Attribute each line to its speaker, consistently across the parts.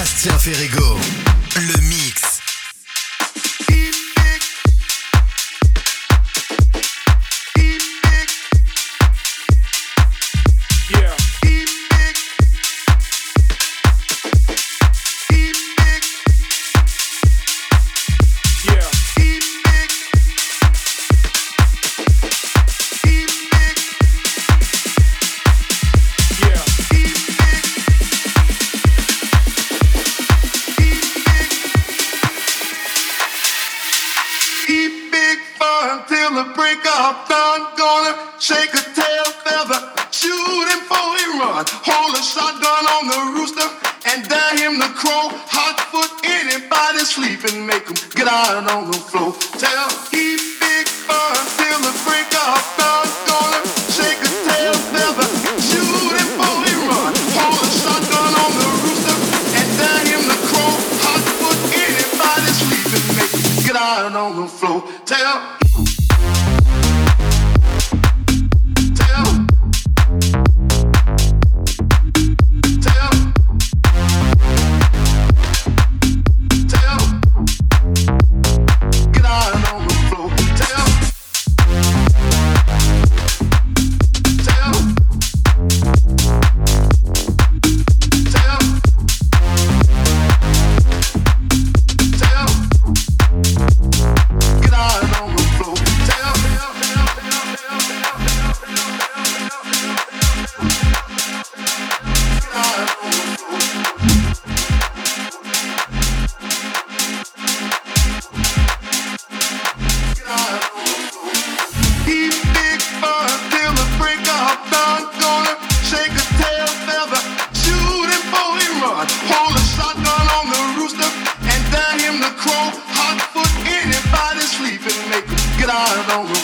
Speaker 1: Bastien Ferrigo, le
Speaker 2: I don't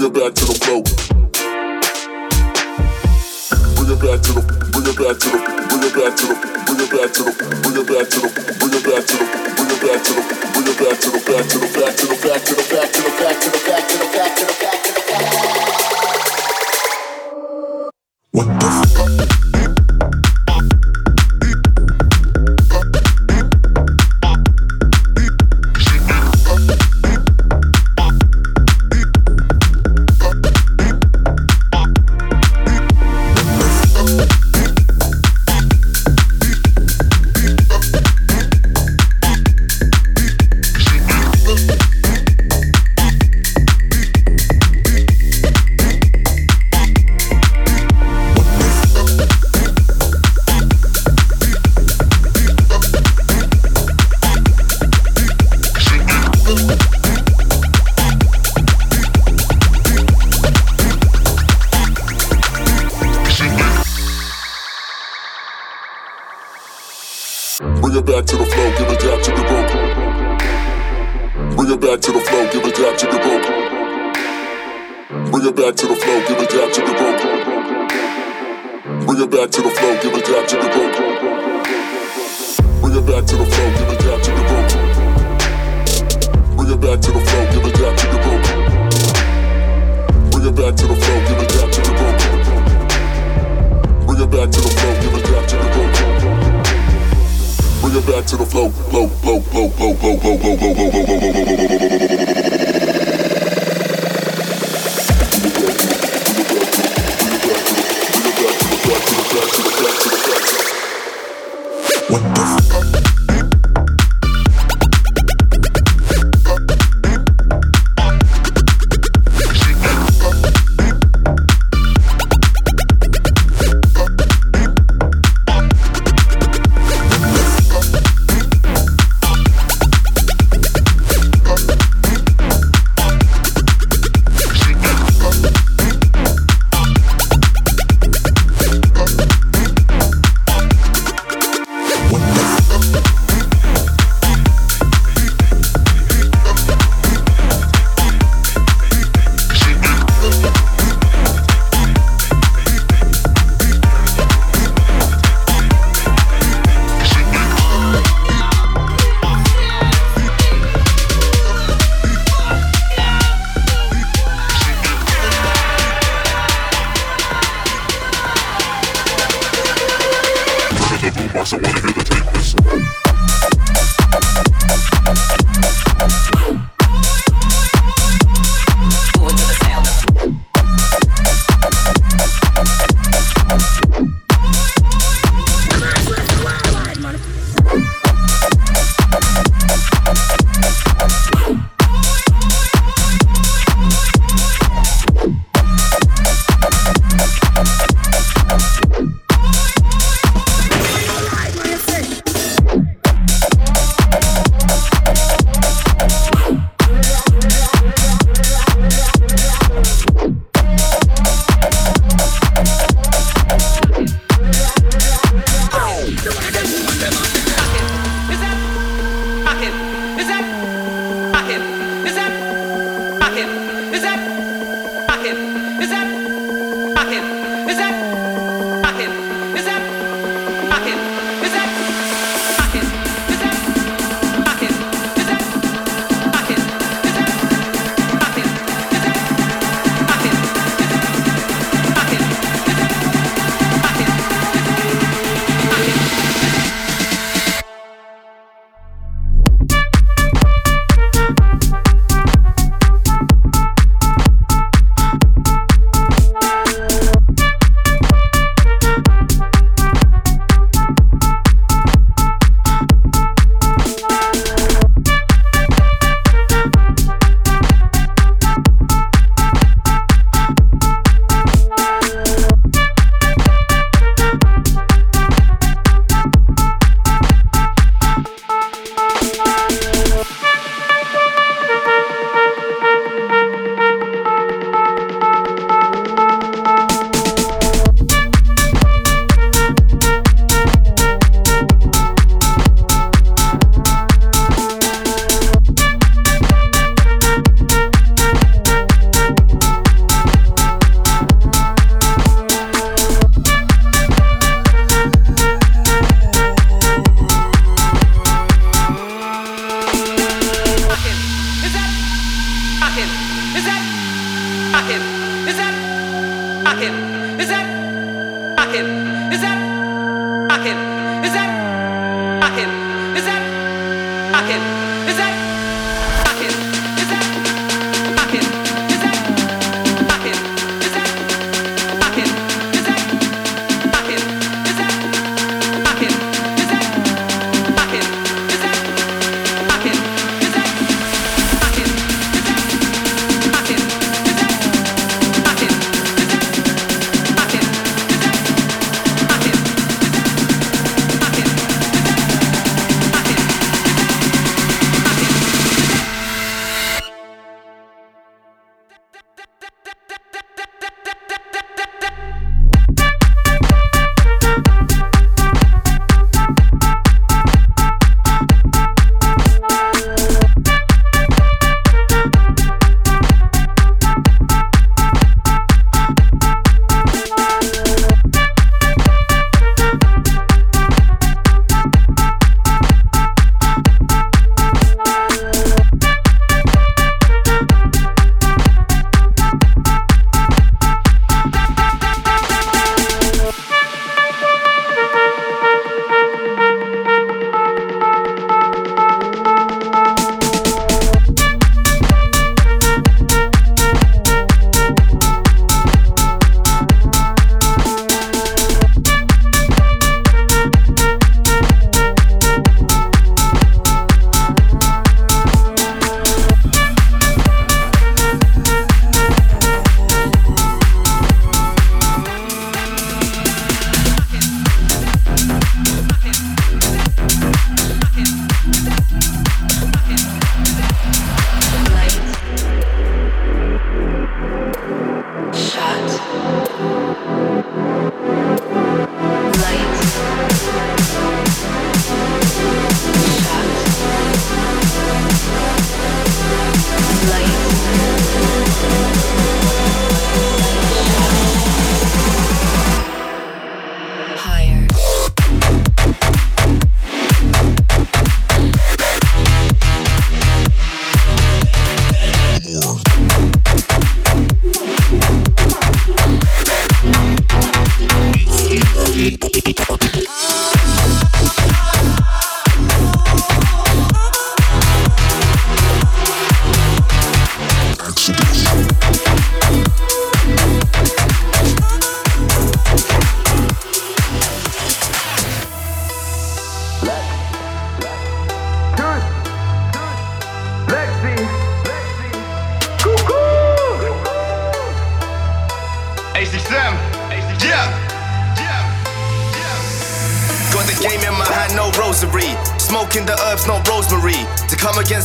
Speaker 3: Bring it back to the flow. Bring it back to the, bring it back to the, bring it back to the, bring it back to the, bring it back to the, bring it back to the, bring it back to the, bring it back to the, back to the, back to the, back to the, back to the, back to the, back to the, back to the, back to the, back to the.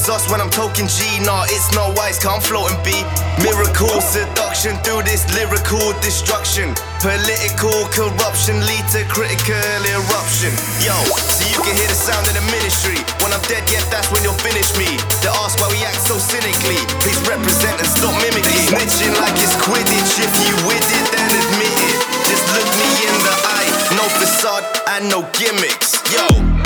Speaker 4: Come us when I'm talking G, nah, it's no wise, can't float and be. Miracle seduction through this lyrical destruction. Political corruption lead to critical eruption. Yo, so you can hear the sound of the ministry. When I'm dead, yeah, that's when you'll finish me. They ask why we act so cynically. Please represent and stop mimicking. Snitching like it's Quidditch. If you with it, then admit it. Just look me in the eye. No facade and no gimmicks. Yo.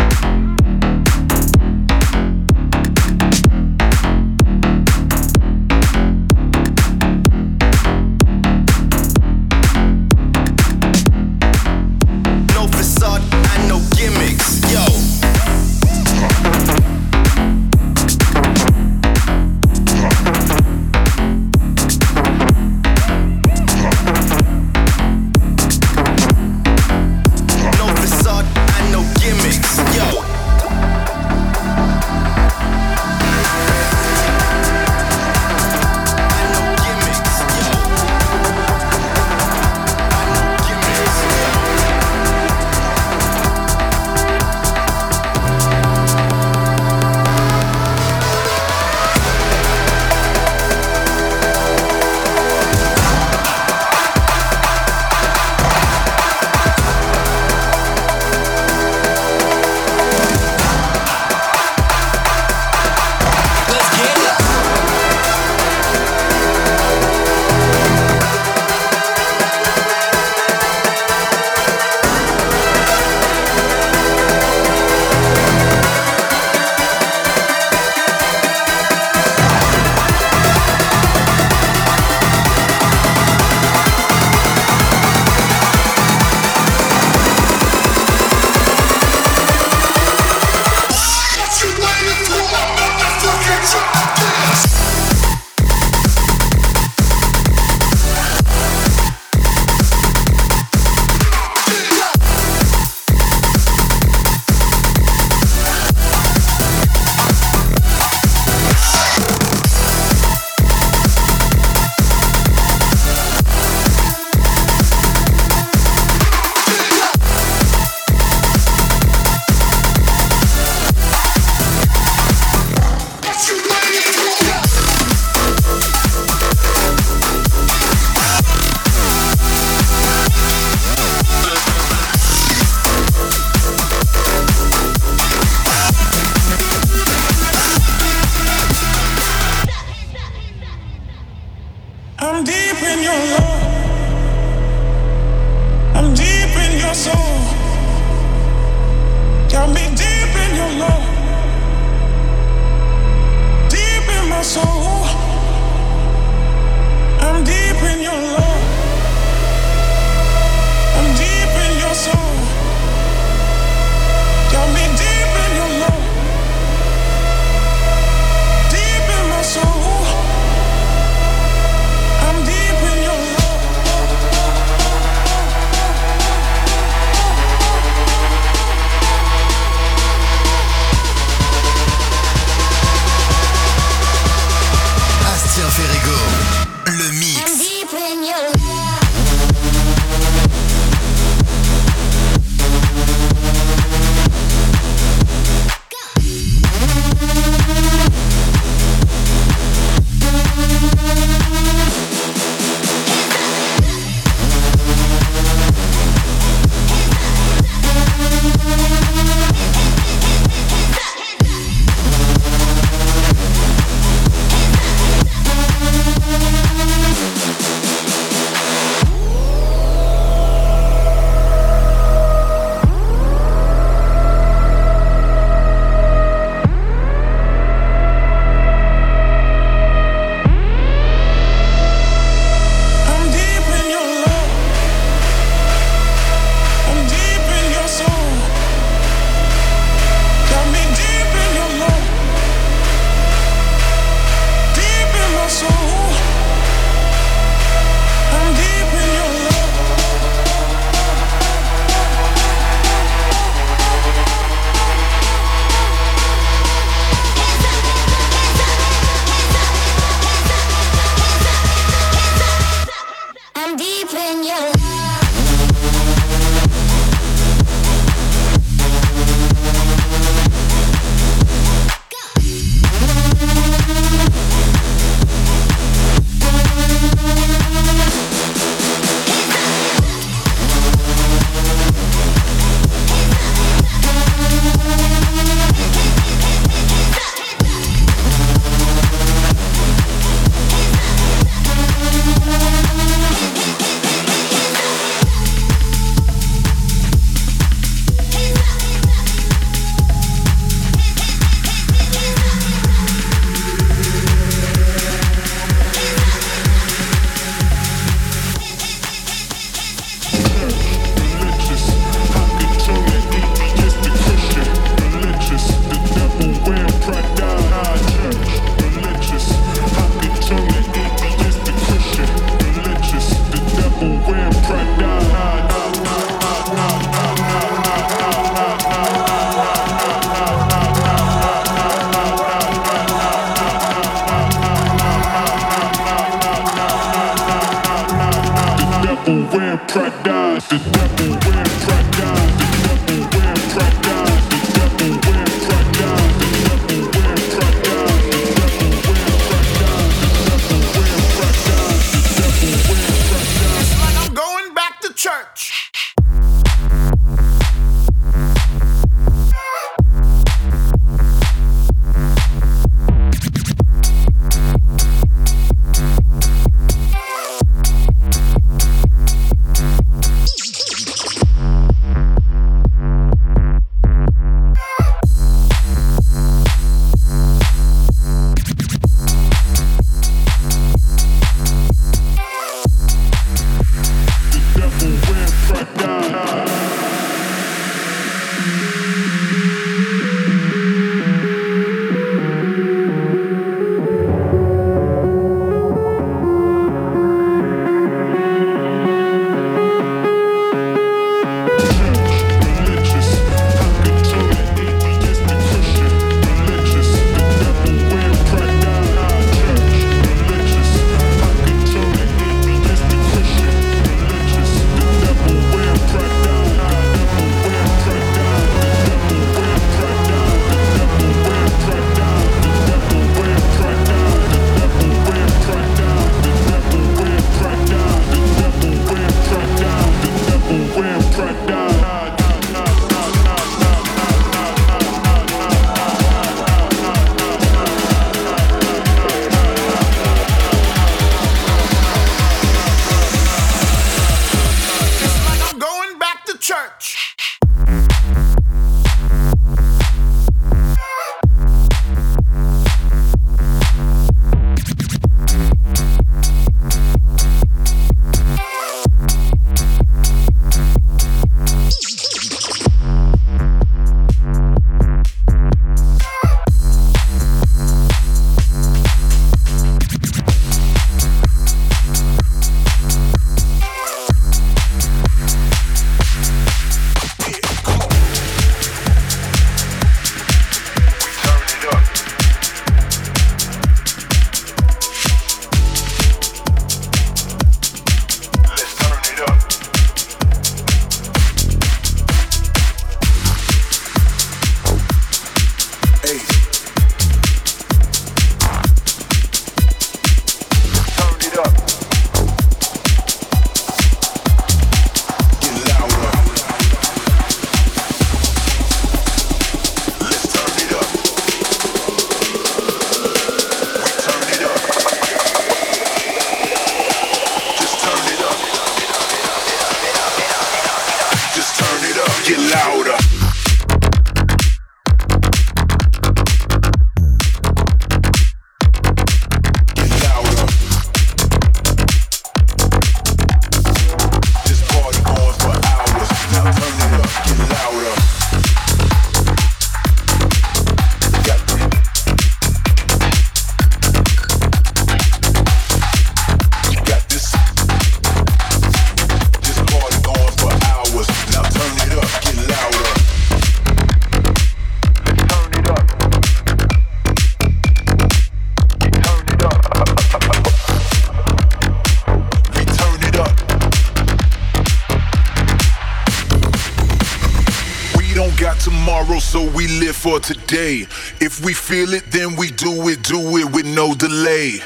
Speaker 5: For today. If we feel it, then we do it, do it with no delay.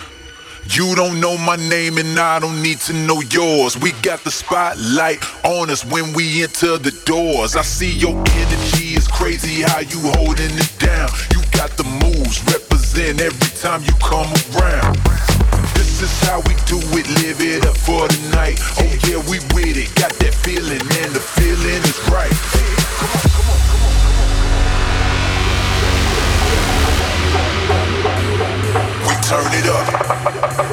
Speaker 5: You don't know my name and I don't need to know yours. We got the spotlight on us when we enter the doors. I see your energy is crazy how you holding it down. You got the moves, represent every time you come around. This is how we do it, live it up for the night. Oh yeah, we with it, got that feeling and the feeling is right. turn it up. Now turn it up.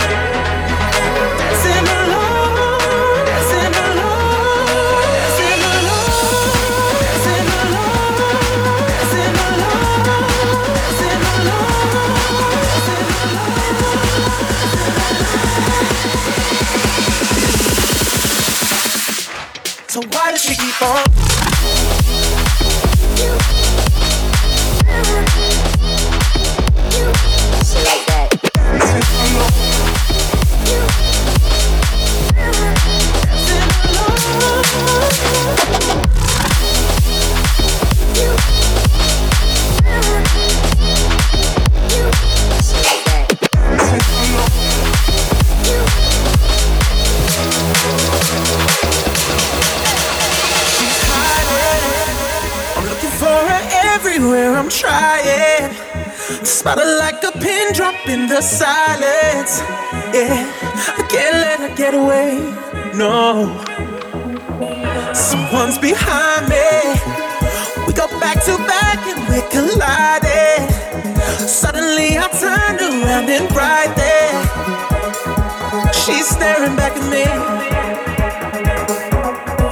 Speaker 6: Why Spot like a pin drop in the silence. Yeah, I can't let her get away. No, someone's behind me. We go back to back and we're colliding. Suddenly I turned around and right there, she's staring back at me.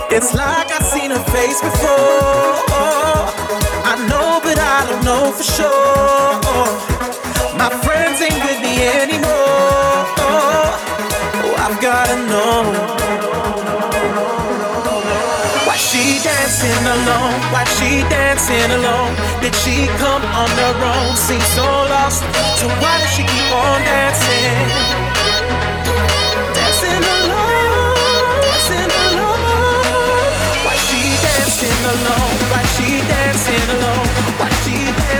Speaker 6: It's like I've seen her face before. For sure. My friends ain't with me anymore. Oh, I've gotta know. Why she dancing alone? Why she dancing alone? Did she come on her own? Seems so lost. So why does she keep on dancing? Dancing alone, dancing alone. Why she dancing alone? Why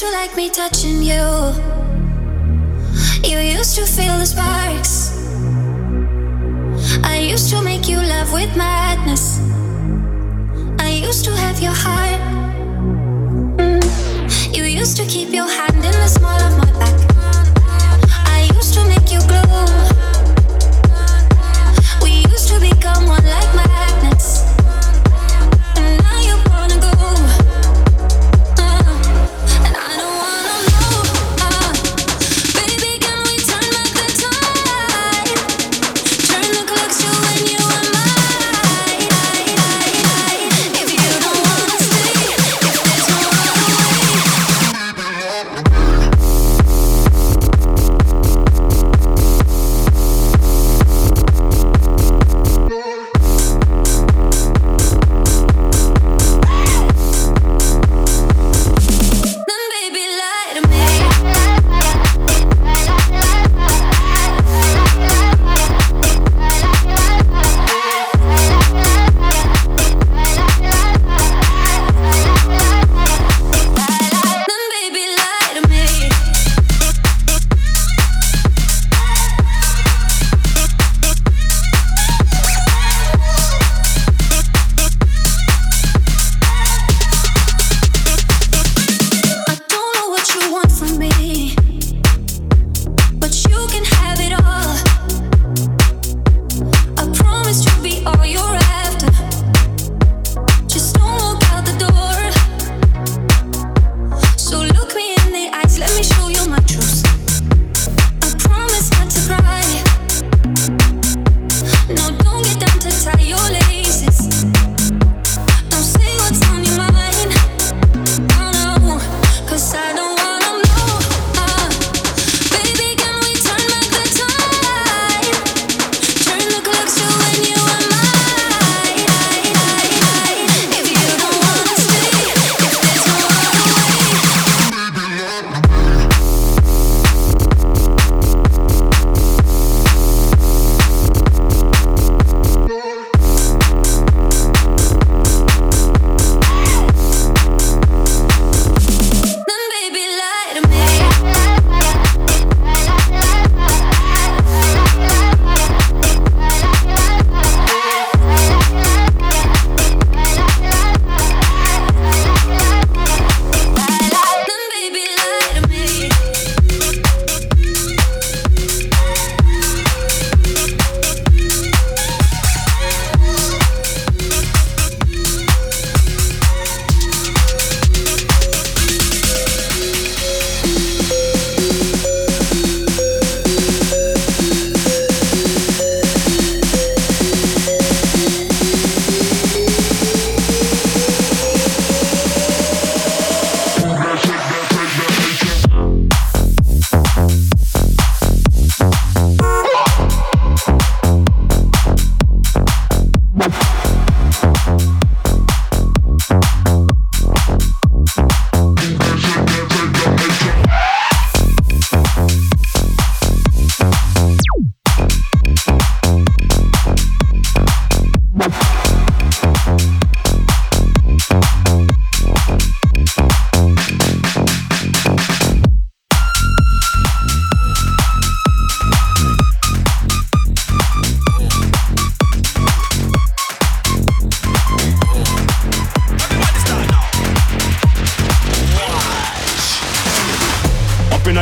Speaker 7: used to like me touching you. You used to feel the sparks. I used to make you love with madness. I used to have your heart. Mm. You used to keep your hand in the small of my back.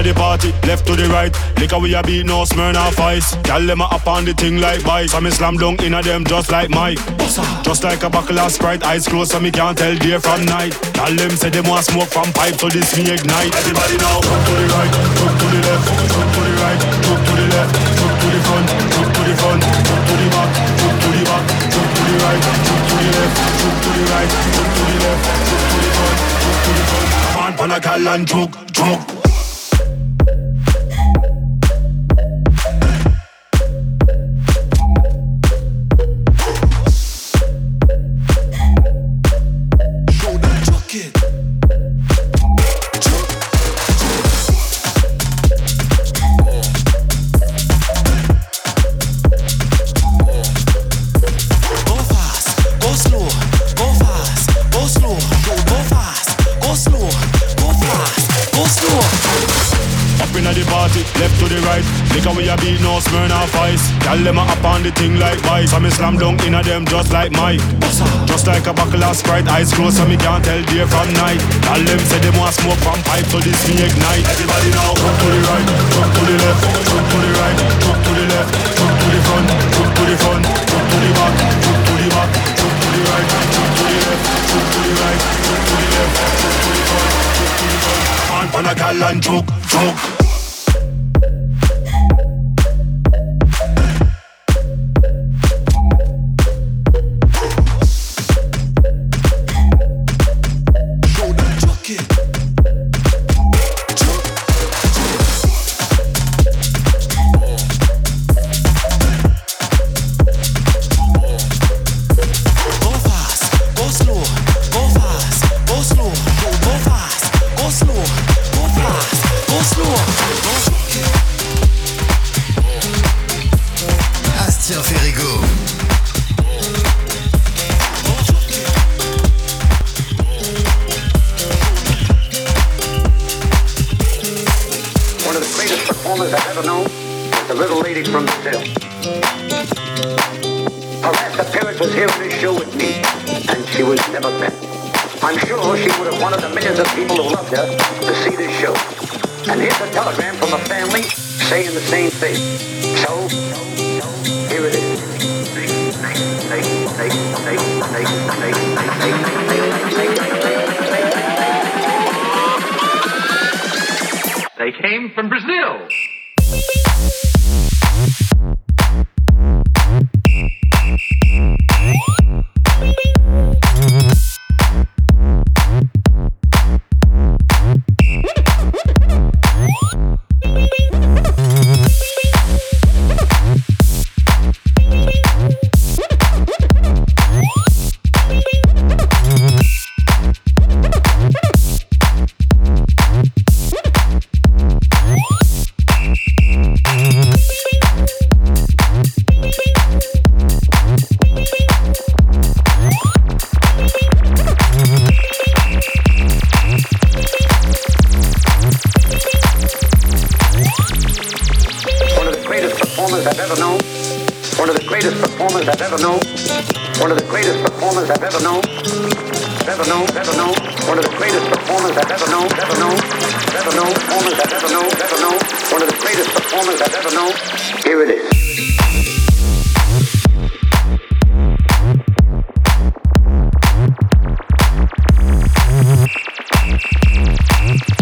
Speaker 8: Keep on? party, left to the right. Liquor we a beat, no Smirnoff Ice. Gal them a up on the thing like bice. So me slam dunk in a them just like Mike. Just like a buckle of Sprite, eyes closed so me can't tell day from night. Gal them say them want smoke from pipe, so this me ignite. Everybody now, jump to the right, jump to the left, jump to the right, jump to the left, jump to the front, jump to the front, jump to the back, jump to the back, jump to the right, jump to the left, jump to the right, jump to the left, jump to the front, jump to the front. On, pan a gal and choke, choke. Tell them up on the thing like vice. So me slam dunk in a them just like Mike. Just like a buckle of Sprite, eyes closed so me can't tell day from night. Tell them say they want smoke from pipe, so this me ignite. Everybody now, jump to the right, jump to the left, jump to the right, jump to the left, jump to the front, jump to the front, jump to the back, jump to the back, jump to the right, jump to the left, jump to the right, jump to the left, jump to the front, jump to the front. Pan a gal and choke, choke.
Speaker 9: Bonsoir, bonsoir, go bonsoir.
Speaker 10: Mm-hmm.